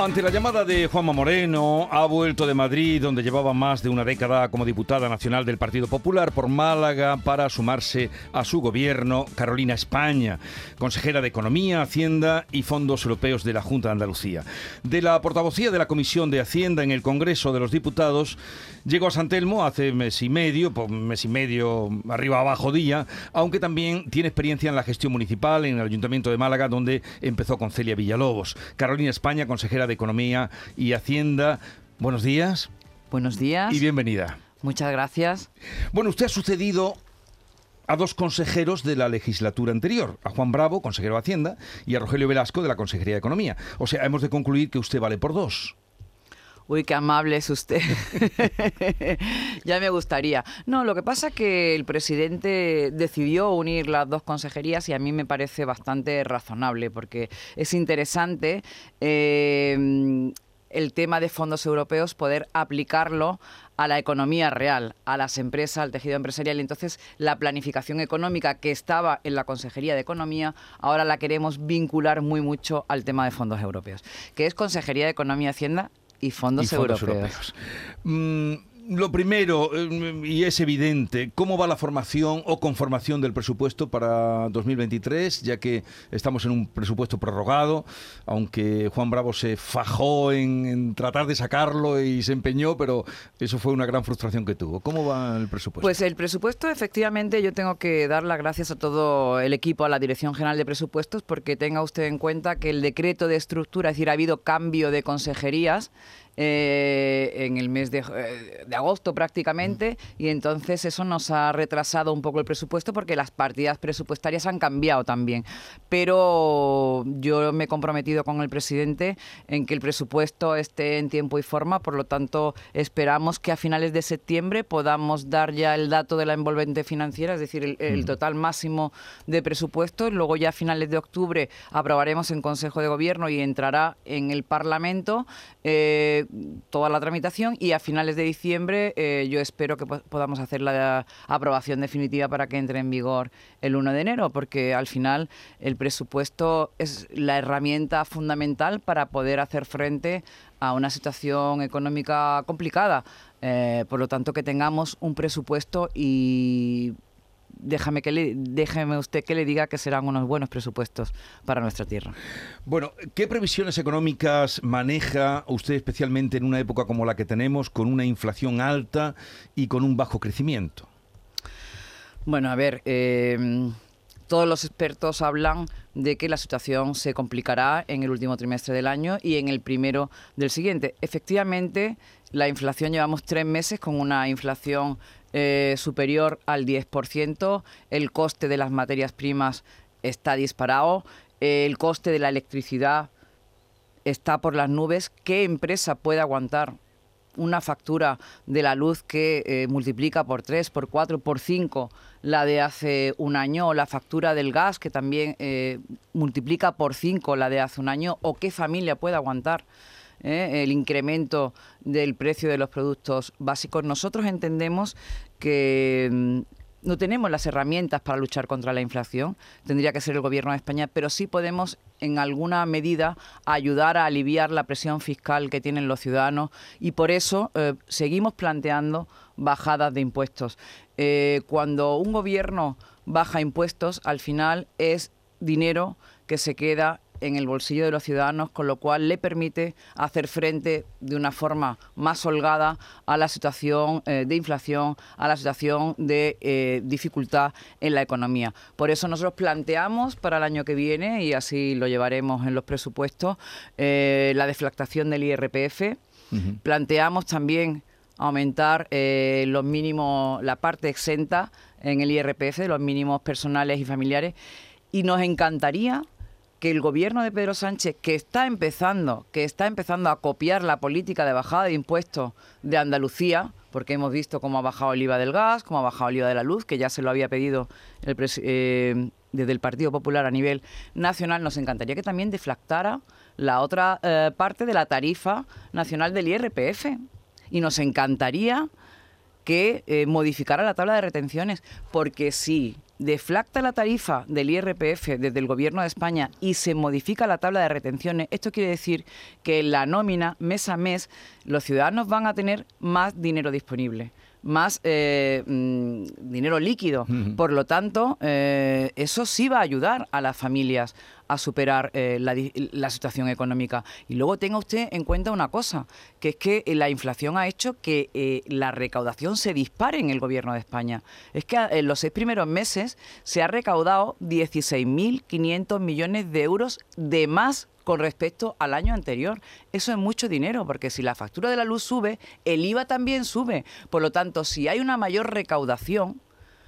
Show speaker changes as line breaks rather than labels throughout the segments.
Ante la llamada de Juanma Moreno, ha vuelto de Madrid, donde llevaba más de una década como diputada nacional del Partido Popular, por Málaga para sumarse a su gobierno, Carolina España, consejera de Economía, Hacienda y Fondos Europeos de la Junta de Andalucía. De la portavocía de la Comisión de Hacienda en el Congreso de los Diputados, llegó a San Telmo hace mes y medio, por mes y medio arriba abajo día, aunque también tiene experiencia en la gestión municipal en el Ayuntamiento de Málaga, donde empezó con Celia Villalobos. Carolina España, consejera de Economía y Hacienda. Buenos días.
Buenos días.
Y bienvenida.
Muchas gracias.
Bueno, usted ha sucedido a dos consejeros de la legislatura anterior, a Juan Bravo, consejero de Hacienda, y a Rogelio Velasco de la Consejería de Economía. O sea, hemos de concluir que usted vale por dos.
Uy, qué amable es usted. ya me gustaría. No, lo que pasa es que el presidente decidió unir las dos consejerías y a mí me parece bastante razonable porque es interesante. Eh, el tema de fondos europeos, poder aplicarlo a la economía real, a las empresas, al tejido empresarial. Entonces, la planificación económica que estaba en la Consejería de Economía, ahora la queremos vincular muy mucho al tema de fondos europeos, que es Consejería de Economía y Hacienda y fondos, europeos.
Mm, lo primero, eh, y es evidente, ¿cómo va la formación o conformación del presupuesto para 2023? Ya que estamos en un presupuesto prorrogado, aunque Juan Bravo se fajó en, tratar de sacarlo y se empeñó, pero eso fue una gran frustración que tuvo. ¿Cómo va el presupuesto?
Pues el presupuesto, efectivamente, yo tengo que dar las gracias a todo el equipo, a la Dirección General de Presupuestos, porque tenga usted en cuenta que el decreto de estructura, es decir, ha habido cambio de consejerías, eh, en el mes de, eh, de, agosto prácticamente y entonces eso nos ha retrasado un poco el presupuesto porque las partidas presupuestarias han cambiado también. Pero yo me he comprometido con el presidente en que el presupuesto esté en tiempo y forma, por lo tanto esperamos que a finales de septiembre podamos dar ya el dato de la envolvente financiera, es decir, el, total máximo de presupuesto. Luego ya a finales de octubre aprobaremos en Consejo de Gobierno y entrará en el Parlamento. Eh, toda la tramitación y a finales de diciembre eh, yo espero que podamos hacer la aprobación definitiva para que entre en vigor el 1 de enero, porque al final el presupuesto es la herramienta fundamental para poder hacer frente a una situación económica complicada. Eh, por lo tanto, que tengamos un presupuesto y déjame, que le, déjeme usted que le diga que serán unos buenos presupuestos para nuestra tierra.
Bueno, ¿qué previsiones económicas maneja usted especialmente en una época como la que tenemos, con una inflación alta y con un bajo crecimiento?
Bueno, a ver, em, todos los expertos hablan de que la situación se complicará en el último trimestre del año y en el primero del siguiente. Efectivamente, la inflación llevamos tres meses con una inflación eh, superior al 10%, el coste de las materias primas está disparado, el coste de la electricidad está por las nubes. ¿Qué empresa puede aguantar una factura de la luz que eh, multiplica por 3, por 4, por 5 la de hace un año, o la factura del gas que también eh, multiplica por 5 la de hace un año, o qué familia puede aguantar ¿eh? el incremento del precio de los productos básicos. Nosotros entendemos que mm, no tenemos las herramientas para luchar contra la inflación, tendría que ser el Gobierno de España, pero sí podemos en alguna medida ayudar a aliviar la presión fiscal que tienen los ciudadanos y por eso eh, seguimos planteando bajadas de impuestos. Eh, cuando un gobierno baja impuestos, al final es dinero que se queda en el bolsillo de los ciudadanos, con lo cual le permite hacer frente de una forma más holgada a la situación eh, de inflación, a la situación de eh, dificultad en la economía. Por eso nosotros planteamos para el año que viene, y así lo llevaremos en los presupuestos, eh, la deflactación del IRPF. Planteamos también aumentar los mínimos, la parte exenta en el IRPF, los mínimos personales y familiares. Y nos encantaría que el gobierno de Pedro Sánchez, que está empezando, que está empezando a copiar la política de bajada de impuestos de Andalucía, porque hemos visto cómo ha bajado el IVA del gas, cómo ha bajado el IVA de la luz, que ya se lo había pedido eh, desde el Partido Popular a nivel nacional, nos encantaría que también deflactara la otra eh, parte de la tarifa nacional del IRPF. Y nos encantaría que eh, modificara la tabla de retenciones, porque si deflacta la tarifa del IRPF desde el Gobierno de España y se modifica la tabla de retenciones, esto quiere decir que en la nómina, mes a mes, los ciudadanos van a tener más dinero disponible más eh, mm, dinero líquido. Por lo tanto, eh, eso sí va a ayudar a las familias a superar eh, la, situación económica. Y luego tenga usted en cuenta una cosa, que es que la inflación ha hecho que la recaudación se dispare en el gobierno de España. Es que en los seis primeros meses se ha recaudado 16.500 millones de euros de más con respecto al año anterior. Eso es mucho dinero, porque si la factura de la luz sube, el IVA también sube. Por lo tanto, si hay una mayor recaudación,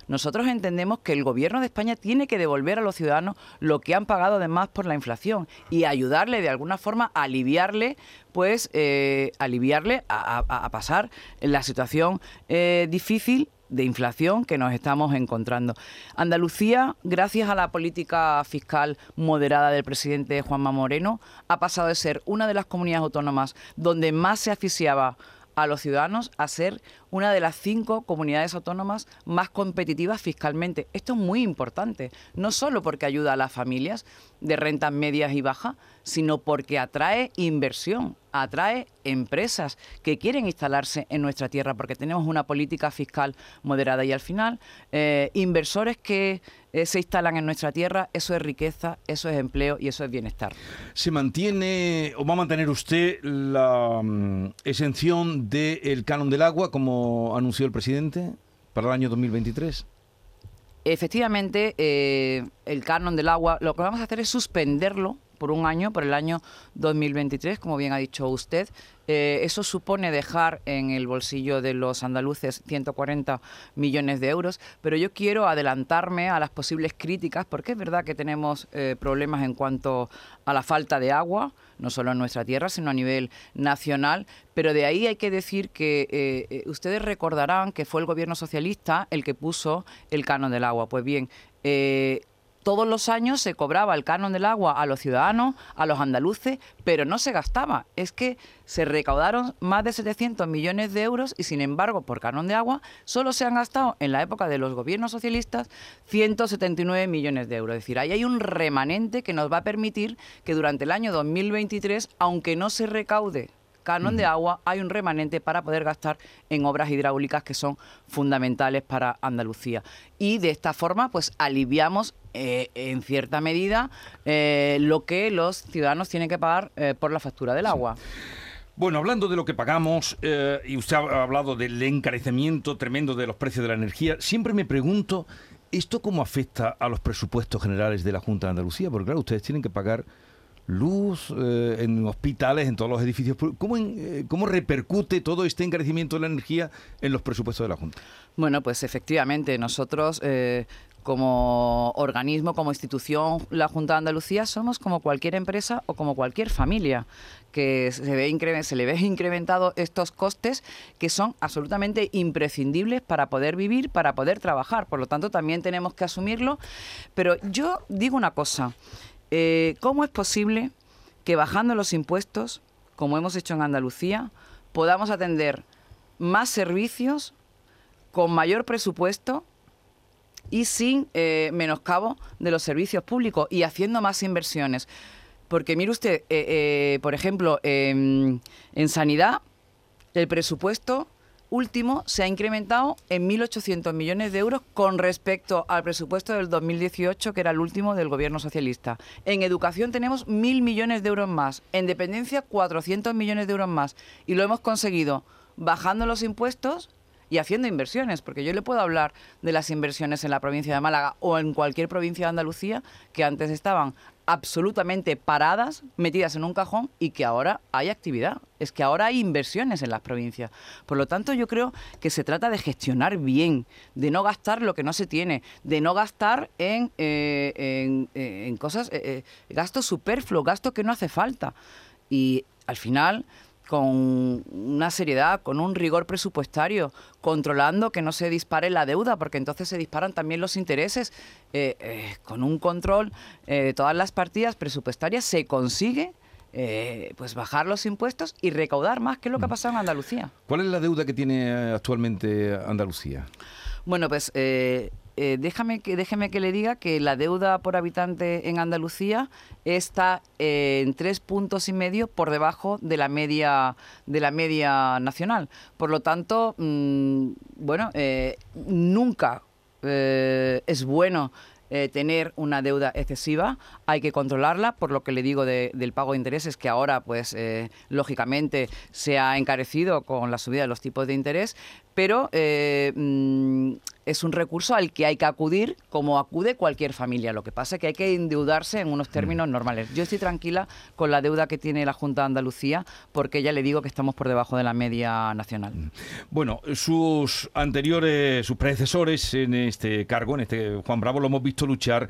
nosotros entendemos que el gobierno de España tiene que devolver a los ciudadanos lo que han pagado además por la inflación y ayudarle de alguna forma a aliviarle, pues, eh, aliviarle a, pasar la situación eh, difícil de inflación que nos estamos encontrando. Andalucía, gracias a la política fiscal moderada del presidente Juanma Moreno, ha pasado de ser una de las comunidades autónomas donde más se asfixiaba a los ciudadanos a ser una de las cinco comunidades autónomas más competitivas fiscalmente. Esto es muy importante, no solo porque ayuda a las familias de rentas medias y bajas, sino porque atrae inversión, atrae empresas que quieren instalarse en nuestra tierra, porque tenemos una política fiscal moderada y al final eh, inversores que eh, se instalan en nuestra tierra, eso es riqueza, eso es empleo y eso es bienestar.
¿Se mantiene o va a mantener usted la mm, exención del canon del agua como anunció el presidente para el año 2023?
Efectivamente, eh, el canon del agua, lo que vamos a hacer es suspenderlo por un año, por el año 2023, como bien ha dicho usted. Eh, eso supone dejar en el bolsillo de los andaluces 140 millones de euros, pero yo quiero adelantarme a las posibles críticas, porque es verdad que tenemos eh, problemas en cuanto a la falta de agua, no solo en nuestra tierra, sino a nivel nacional, pero de ahí hay que decir que eh, ustedes recordarán que fue el gobierno socialista el que puso el canon del agua. Pues bien, todos los años se cobraba el canon del agua a los ciudadanos, a los andaluces, pero no se gastaba. Es que se recaudaron más de 700 millones de euros y, sin embargo, por canon de agua, solo se han gastado en la época de los gobiernos socialistas 179 millones de euros. Es decir, ahí hay un remanente que nos va a permitir que durante el año 2023, aunque no se recaude canon de agua, hay un remanente para poder gastar en obras hidráulicas que son fundamentales para Andalucía. Y de esta forma, pues aliviamos eh, en cierta medida eh, lo que los ciudadanos tienen que pagar eh, por la factura del agua.
Bueno, hablando de lo que pagamos, y usted ha hablado del encarecimiento tremendo de los precios de la energía, siempre me pregunto, ¿esto cómo afecta a los presupuestos generales de la Junta de Andalucía? Porque claro, ustedes tienen que pagar luz, eh, en hospitales, en todos los edificios. ¿Cómo, eh, ¿Cómo repercute todo este encarecimiento de la energía en los presupuestos de la Junta?
Bueno, pues efectivamente, nosotros eh, como organismo, como institución, la Junta de Andalucía, somos como cualquier empresa o como cualquier familia que se, ve se le ve incrementado estos costes que son absolutamente imprescindibles para poder vivir, para poder trabajar. Por lo tanto, también tenemos que asumirlo. Pero yo digo una cosa. Eh, ¿cómo es posible que bajando los impuestos, como hemos hecho en Andalucía, podamos atender más servicios con mayor presupuesto y sin eh, menoscabo de los servicios públicos y haciendo más inversiones? Porque mire usted, eh, por ejemplo, en sanidad, el presupuesto último se ha incrementado en 1.800 millones de euros con respecto al presupuesto del 2018, que era el último del gobierno socialista. En educación tenemos 1.000 millones de euros más. En dependencia, 400 millones de euros más. Y lo hemos conseguido bajando los impuestos y haciendo inversiones, porque yo le puedo hablar de las inversiones en la provincia de Málaga o en cualquier provincia de Andalucía que antes estaban absolutamente paradas, metidas en un cajón y que ahora hay actividad. Es que ahora hay inversiones en las provincias. Por lo tanto, yo creo que se trata de gestionar bien, de no gastar lo que no se tiene, de no gastar en, eh, en, cosas, eh, eh, gasto superfluo, gasto que no hace falta. Y al final con una seriedad, con un rigor presupuestario, controlando que no se dispare la deuda, porque entonces se disparan también los intereses. Eh, eh, con un control eh, de todas las partidas presupuestarias se consigue pues bajar los impuestos y recaudar más, que es lo que ha mm. pasado en Andalucía.
¿Cuál es la deuda que tiene actualmente Andalucía?
Bueno, pues eh, déjame que, déjeme que le diga que la deuda por habitante en Andalucía está eh, en tres puntos y medio por debajo de la media de la media nacional. Por lo tanto, mm, bueno, eh, nunca es bueno eh, tener una deuda excesiva, hay que controlarla, por lo que le digo del pago de intereses, que ahora, pues, eh, lógicamente se ha encarecido con la subida de los tipos de interés, pero eh, mm, es un recurso al que hay que acudir como acude cualquier familia. Lo que pasa es que hay que endeudarse en unos mm. términos normales. Yo estoy tranquila con la deuda que tiene la Junta de Andalucía porque ya le digo que estamos por debajo de la media nacional. Mm.
Bueno, sus anteriores, sus predecesores en este cargo, en este Juan Bravo, lo hemos visto luchar,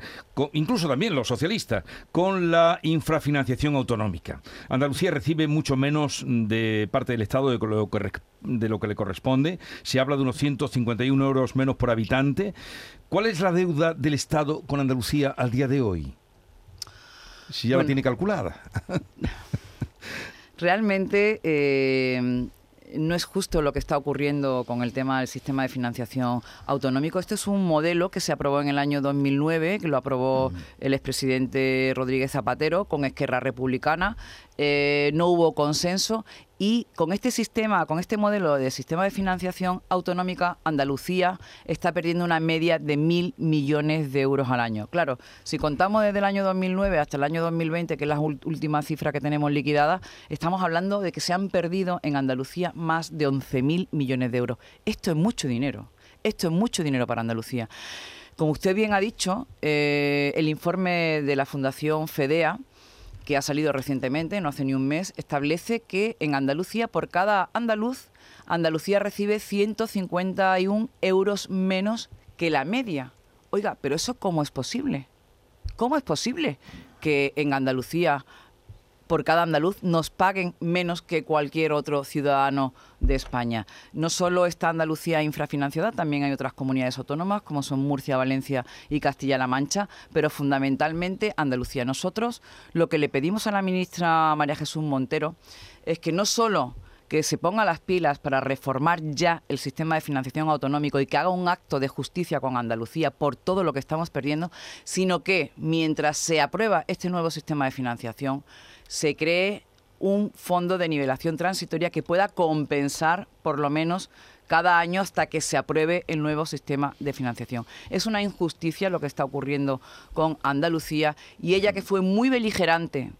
incluso también los socialistas, con la infrafinanciación autonómica. Andalucía recibe mucho menos de parte del Estado de lo que, de lo que le corresponde. Se habla de unos 151 euros menos por habitante. ¿Cuál es la deuda del Estado con Andalucía al día de hoy? Si ya la tiene calculada.
Realmente eh, no es justo lo que está ocurriendo con el tema del sistema de financiación autonómico. Este es un modelo que se aprobó en el año 2009, que lo aprobó el expresidente Rodríguez Zapatero con Esquerra Republicana. Eh, no hubo consenso y con este sistema, con este modelo de sistema de financiación autonómica, Andalucía está perdiendo una media de mil millones de euros al año. Claro, si contamos desde el año 2009 hasta el año 2020, que es la última cifra que tenemos liquidada, estamos hablando de que se han perdido en Andalucía más de 11.000 millones de euros. Esto es mucho dinero. Esto es mucho dinero para Andalucía. Como usted bien ha dicho, eh, el informe de la Fundación FEDEA, que ha salido recientemente, no hace ni un mes, establece que en Andalucía, por cada andaluz, Andalucía recibe 151 euros menos que la media. Oiga, pero eso cómo es posible? ¿Cómo es posible que en Andalucía por cada andaluz nos paguen menos que cualquier otro ciudadano de España. No solo está Andalucía infrafinanciada, también hay otras comunidades autónomas como son Murcia, Valencia y Castilla-La Mancha, pero fundamentalmente Andalucía. Nosotros lo que le pedimos a la ministra María Jesús Montero es que no solo que se ponga las pilas para reformar ya el sistema de financiación autonómico y que haga un acto de justicia con Andalucía por todo lo que estamos perdiendo, sino que mientras se aprueba este nuevo sistema de financiación, se cree un fondo de nivelación transitoria que pueda compensar por lo menos cada año hasta que se apruebe el nuevo sistema de financiación. Es una injusticia lo que está ocurriendo con Andalucía y ella que fue muy beligerante,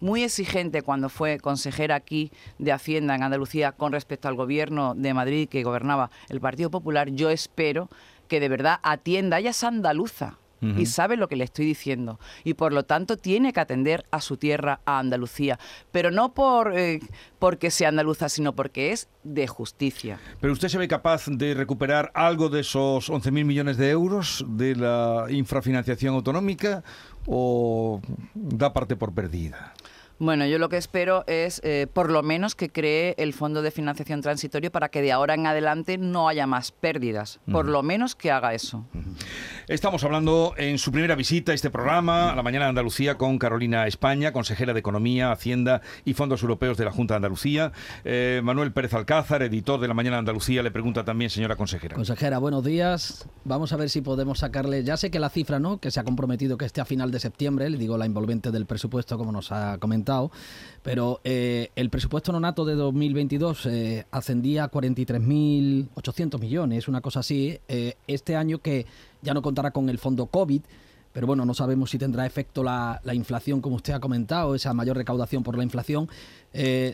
muy exigente cuando fue consejera aquí de Hacienda en Andalucía con respecto al gobierno de Madrid que gobernaba el Partido Popular, yo espero que de verdad atienda, ella es andaluza, y sabe lo que le estoy diciendo. Y por lo tanto tiene que atender a su tierra, a Andalucía. Pero no por eh, porque sea andaluza, sino porque es de justicia.
¿Pero usted se ve capaz de recuperar algo de esos 11.000 millones de euros de la infrafinanciación autonómica o da parte por perdida?
Bueno, yo lo que espero es, eh, por lo menos, que cree el Fondo de Financiación Transitorio para que de ahora en adelante no haya más pérdidas. Por lo menos que haga eso.
Estamos hablando en su primera visita a este programa, a la mañana de Andalucía, con Carolina España, consejera de Economía, Hacienda y Fondos Europeos de la Junta de Andalucía. Eh, Manuel Pérez Alcázar, editor de la mañana de Andalucía, le pregunta también, señora consejera.
Consejera, buenos días. Vamos a ver si podemos sacarle, ya sé que la cifra, ¿no? Que se ha comprometido que esté a final de septiembre, le digo la envolvente del presupuesto, como nos ha comentado pero eh, el presupuesto nonato de 2022 eh, ascendía a 43.800 millones, una cosa así. Este año que ya no contará con el fondo COVID, pero bueno, no sabemos si tendrá efecto la, inflación, como usted ha comentado, esa mayor recaudación por la inflación.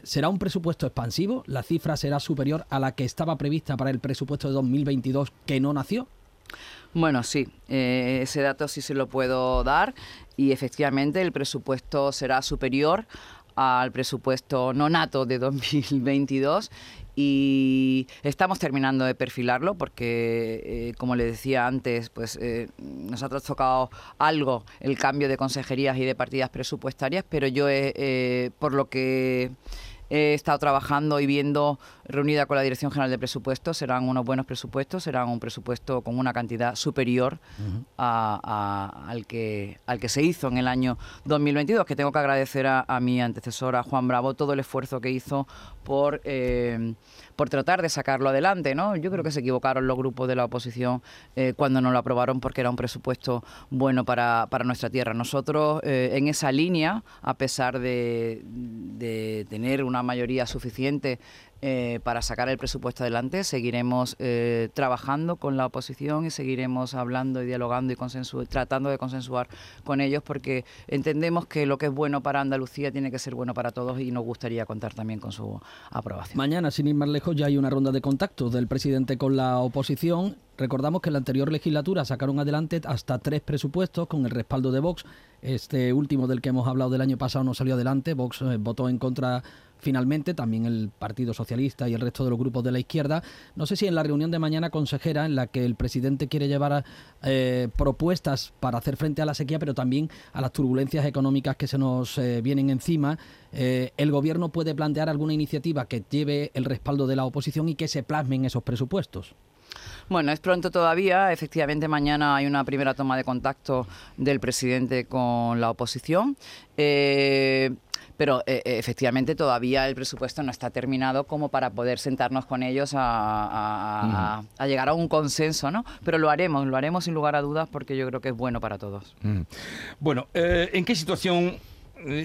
¿Será un presupuesto expansivo? ¿La cifra será superior a la que estaba prevista para el presupuesto de 2022 que no nació?
Bueno, sí, eh, ese dato sí se lo puedo dar y efectivamente el presupuesto será superior al presupuesto no nato de 2022 y estamos terminando de perfilarlo porque, eh, como le decía antes, pues eh, nos ha tocado algo el cambio de consejerías y de partidas presupuestarias, pero yo, por lo que he estado trabajando y viendo reunida con la Dirección General de Presupuestos. Serán unos buenos presupuestos, serán un presupuesto con una cantidad superior al, que, al que se hizo en el año 2022, que tengo que agradecer a, mi antecesora Juan Bravo todo el esfuerzo que hizo por, eh, por tratar de sacarlo adelante. ¿no? Yo creo que se equivocaron los grupos de la oposición eh, cuando no lo aprobaron porque era un presupuesto bueno para, para nuestra tierra. Nosotros eh, en esa línea, a pesar de, de tener una mayoría suficiente eh, para sacar el presupuesto adelante. Seguiremos eh, trabajando con la oposición y seguiremos hablando y dialogando y tratando de consensuar con ellos porque entendemos que lo que es bueno para Andalucía tiene que ser bueno para todos y nos gustaría contar también con su aprobación.
Mañana, sin ir más lejos, ya hay una ronda de contactos del presidente con la oposición. Recordamos que en la anterior legislatura sacaron adelante hasta tres presupuestos con el respaldo de Vox. Este último del que hemos hablado del año pasado no salió adelante. Vox eh, votó en contra finalmente, también el Partido Socialista y el resto de los grupos de la izquierda. No sé si en la reunión de mañana, consejera, en la que el presidente quiere llevar eh, propuestas para hacer frente a la sequía, pero también a las turbulencias económicas que se nos eh, vienen encima, eh, el gobierno puede plantear alguna iniciativa que lleve el respaldo de la oposición y que se plasme en esos presupuestos.
Bueno, es pronto todavía. Efectivamente, mañana hay una primera toma de contacto del presidente con la oposición. Pero eh, eh, efectivamente todavía el presupuesto no está terminado como para poder sentarnos con ellos a, llegar a un consenso, ¿no? Pero lo haremos, lo haremos sin lugar a dudas porque yo creo que es bueno para todos.
Bueno, ¿en qué situación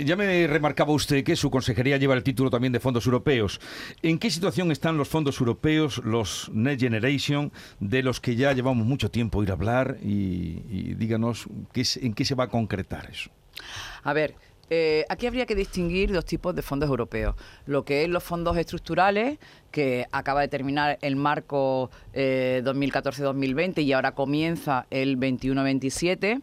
ya me remarcaba usted que su consejería lleva el título también de fondos europeos. ¿En qué situación están los fondos europeos, los Next Generation, de los que ya llevamos mucho tiempo ir a hablar? Y, díganos ¿qué, en qué se va a concretar eso.
A ver, eh, aquí habría que distinguir dos tipos de fondos europeos. Lo que es los fondos estructurales, que acaba de terminar el marco 2014-2020 eh, y ahora comienza el 21-27.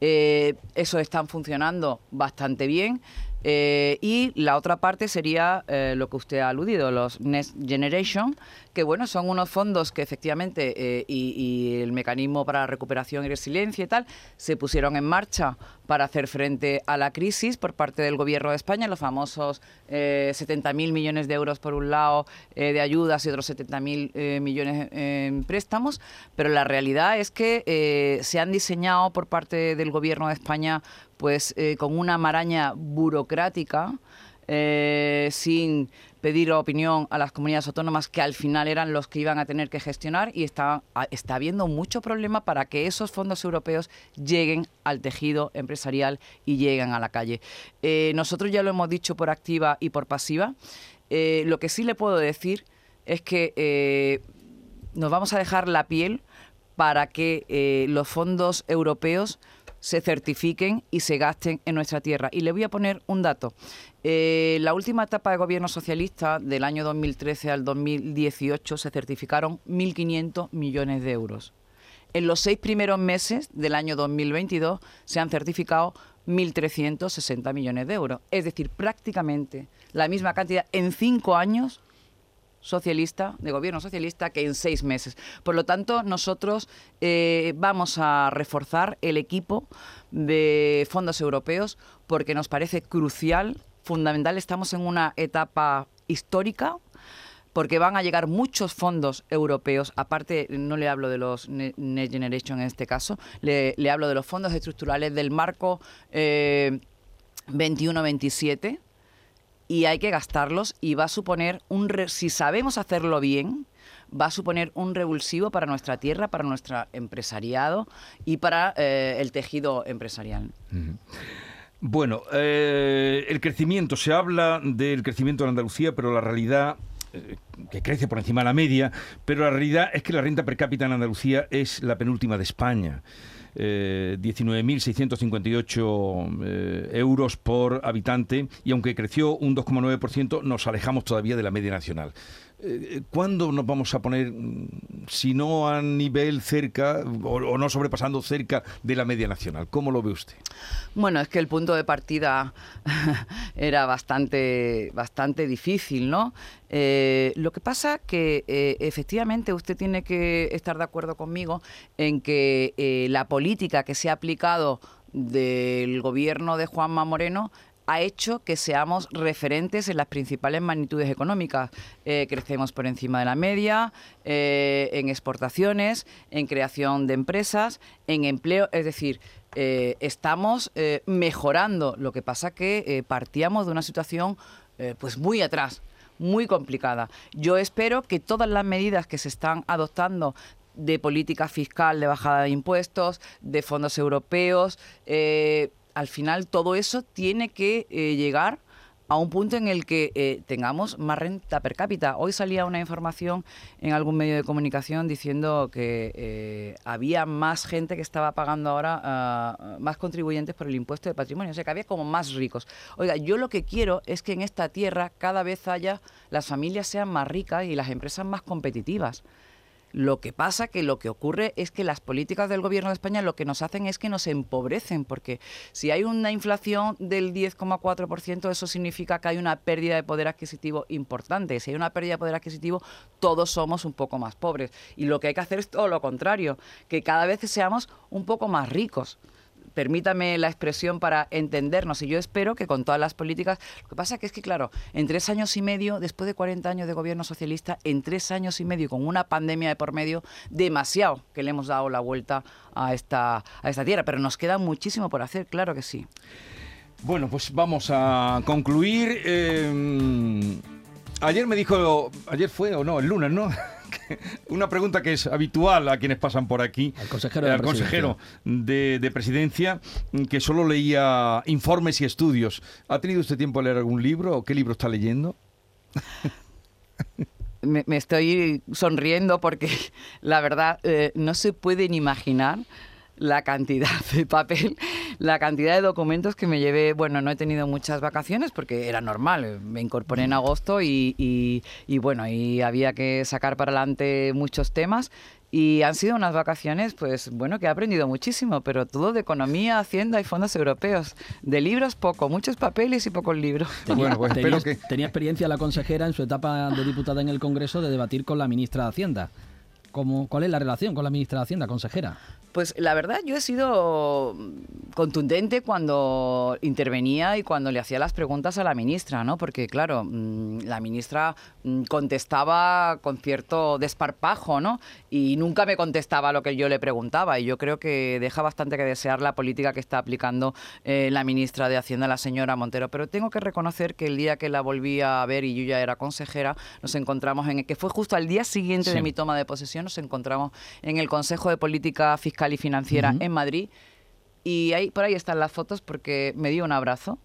Eh, esos están funcionando bastante bien. Eh, y la otra parte sería eh, lo que usted ha aludido, los Next Generation, que bueno, son unos fondos que efectivamente eh, y, el mecanismo para recuperación y resiliencia y tal se pusieron en marcha para hacer frente a la crisis por parte del gobierno de España, los famosos 70.000 millones de euros por un lado de ayudas y otros 70.000 millones en préstamos, pero la realidad es que se han diseñado por parte del gobierno de España pues eh, con una maraña burocrática, eh, sin pedir opinión a las comunidades autónomas que al final eran los que iban a tener que gestionar y está, está habiendo mucho problema para que esos fondos europeos lleguen al tejido empresarial y lleguen a la calle. Eh, nosotros ya lo hemos dicho por activa y por pasiva. lo que sí le puedo decir es que nos vamos a dejar la piel para que los fondos europeos se certifiquen y se gasten en nuestra tierra. Y le voy a poner un dato. Eh, la última etapa de gobierno socialista, del año 2013 al 2018, se certificaron 1.500 millones de euros. En los seis primeros meses del año 2022 se han certificado 1.360 millones de euros. Es decir, prácticamente la misma cantidad en cinco años socialista, de gobierno socialista, que en seis meses. Por lo tanto, nosotros eh, vamos a reforzar el equipo de fondos europeos porque nos parece crucial, fundamental. Estamos en una etapa histórica porque van a llegar muchos fondos europeos, aparte no le hablo de los Next Generation en este caso, le, hablo de los fondos estructurales del marco eh, 21-27, y hay que gastarlos y va a suponer un si sabemos hacerlo bien va a suponer un revulsivo para nuestra tierra, para nuestro empresariado y para eh, el tejido empresarial.
Bueno, eh, el crecimiento, se habla del crecimiento de Andalucía, pero la realidad eh, que crece por encima de la media, pero la realidad es que la renta per cápita en Andalucía es la penúltima de España. 19.658 eh, euros por habitante y aunque creció un 2,9%, nos alejamos todavía de la media nacional. Eh, ¿Cuándo nos vamos a poner, mm, si no a nivel cerca o, no sobrepasando cerca de la media nacional? ¿Cómo lo ve usted?
Bueno, es que el punto de partida era bastante, bastante difícil, ¿no? Eh, lo que pasa que eh, efectivamente usted tiene que estar de acuerdo conmigo en que la política que se ha aplicado del gobierno de Juanma Moreno ha hecho que seamos referentes en las principales magnitudes económicas. Eh, crecemos por encima de la media, eh, en exportaciones, en creación de empresas, en empleo, es decir, eh, estamos mejorando. Lo que pasa que partíamos de una situación pues muy atrás muy complicada. Yo espero que todas las medidas que se están adoptando de política fiscal, de bajada de impuestos, de fondos europeos, al final todo eso tiene que eh, llegar a un punto en el que eh, tengamos más renta per cápita. Hoy salía una información en algún medio de comunicación diciendo que había más gente que estaba pagando ahora, ah, más contribuyentes por el impuesto de patrimonio, o sea que había como más ricos. Oiga, yo lo que quiero es que en esta tierra cada vez haya, las familias sean más ricas y las empresas más competitivas. Lo que pasa que lo que ocurre es que las políticas del gobierno de España lo que nos hacen es que nos empobrecen, porque si hay una inflación del 10,4%, eso significa que hay una pérdida de poder adquisitivo importante. Si hay una pérdida de poder adquisitivo, todos somos un poco más pobres. Y lo que hay que hacer es todo lo contrario, que cada vez seamos un poco más ricos permítame la expresión para entendernos. Y yo espero que con todas las políticas. Lo que pasa que es que, claro, en tres años y medio, después de 40 años de gobierno socialista, en tres años y medio, con una pandemia de por medio, demasiado que le hemos dado la vuelta a esta, a esta tierra. Pero nos queda muchísimo por hacer, claro que sí.
Bueno, pues vamos a concluir. Eh, ayer me dijo, ayer fue o no, el lunes, ¿no? una pregunta que es habitual a quienes pasan por aquí.
Al consejero, de,
consejero de, presidencia, que solo leía informes y estudios. ¿Ha tenido usted tiempo de leer algún libro o qué libro está leyendo?
me, estoy sonriendo porque la verdad eh, no se pueden imaginar la cantidad de papel, la cantidad de documentos que me llevé. Bueno, no he tenido muchas vacaciones porque era normal. Me incorporé en agosto y, y, bueno, y había que sacar para adelante muchos temas. Y han sido unas vacaciones, pues bueno, que he aprendido muchísimo, pero todo de economía, hacienda y fondos europeos. De libros poco, muchos papeles y pocos libros.
Tenía, pues tenía experiencia la consejera en su etapa de diputada en el Congreso de debatir con la ministra de Hacienda. ¿Cuál es la relación con la ministra de Hacienda, consejera?
Pues la verdad, yo he sido contundente cuando intervenía y cuando le hacía las preguntas a la ministra, ¿no? Porque, claro, mm, la ministra mm, contestaba con cierto desparpajo, ¿no? Y nunca me contestaba lo que yo le preguntaba. Y yo creo que deja bastante que desear la política que está aplicando eh, la ministra de Hacienda, la señora Montero. Pero tengo que reconocer que el día que la volví a ver y yo ya era consejera, nos encontramos en el que fue justo al día siguiente de mi toma de posesión, nos encontramos en el Consejo de Política Fiscal y Financiera en Madrid. Y ahí, por ahí están las fotos porque me dio un abrazo.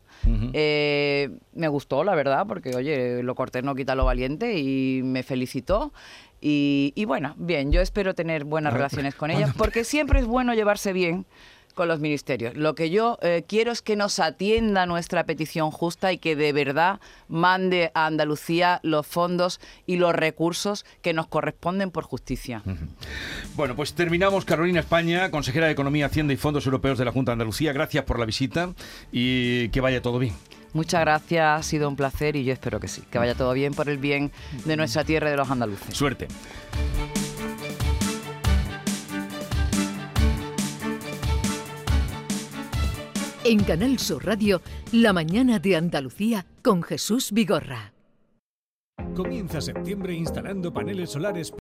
Eh, me gustó, la verdad, porque, oye, lo cortés no quita lo valiente y me felicitó. Y, y bueno, bien, yo espero tener buenas relaciones con ella, porque siempre es bueno llevarse bien con los ministerios. Lo que yo eh, quiero es que nos atienda nuestra petición justa y que de verdad mande a Andalucía los fondos y los recursos que nos corresponden por justicia.
Bueno, pues terminamos. Carolina España, consejera de Economía, Hacienda y Fondos Europeos de la Junta de Andalucía. Gracias por la visita y que vaya todo bien.
Muchas gracias, ha sido un placer y yo espero que sí, que vaya todo bien por el bien de nuestra tierra y de los andaluces.
Suerte.
En Canal Sur Radio, La mañana de Andalucía con Jesús Vigorra.
Comienza septiembre instalando paneles solares